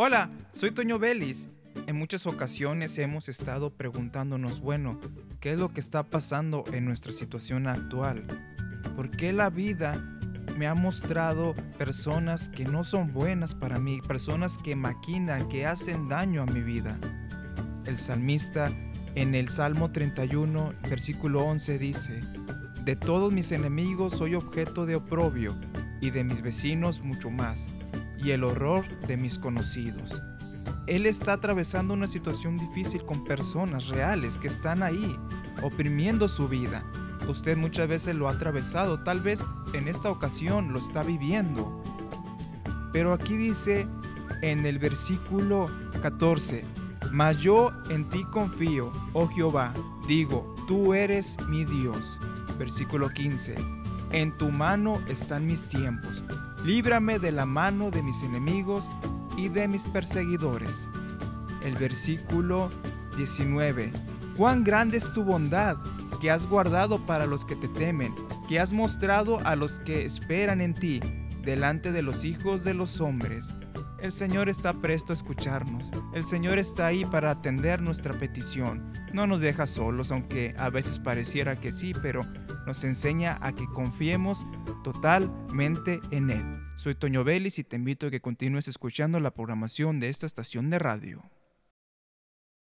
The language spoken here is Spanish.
Hola, soy Toño Vélez. En muchas ocasiones hemos estado preguntándonos, bueno, ¿qué es lo que está pasando en nuestra situación actual? ¿Por qué la vida me ha mostrado personas que no son buenas para mí, personas que maquinan, que hacen daño a mi vida? El salmista en el Salmo 31, versículo 11 dice, De todos mis enemigos soy objeto de oprobio, y de mis vecinos mucho más, y el horror de mis conocidos. Él está atravesando una situación difícil con personas reales que están ahí, oprimiendo su vida. Usted muchas veces lo ha atravesado, tal vez en esta ocasión lo está viviendo. Pero aquí dice en el versículo 14, Mas yo en ti confío, oh Jehová, digo, tú eres mi Dios. Versículo 15, En tu mano están mis tiempos, líbrame de la mano de mis enemigos y de mis perseguidores. El versículo 19. Cuán grande es tu bondad que has guardado para los que te temen, que has mostrado a los que esperan en ti, delante de los hijos de los hombres. El Señor está presto a escucharnos. El Señor está ahí para atender nuestra petición. No nos deja solos, aunque a veces pareciera que sí, pero nos enseña a que confiemos totalmente en Él. Soy Toño Vélez y te invito a que continúes escuchando la programación de esta estación de radio.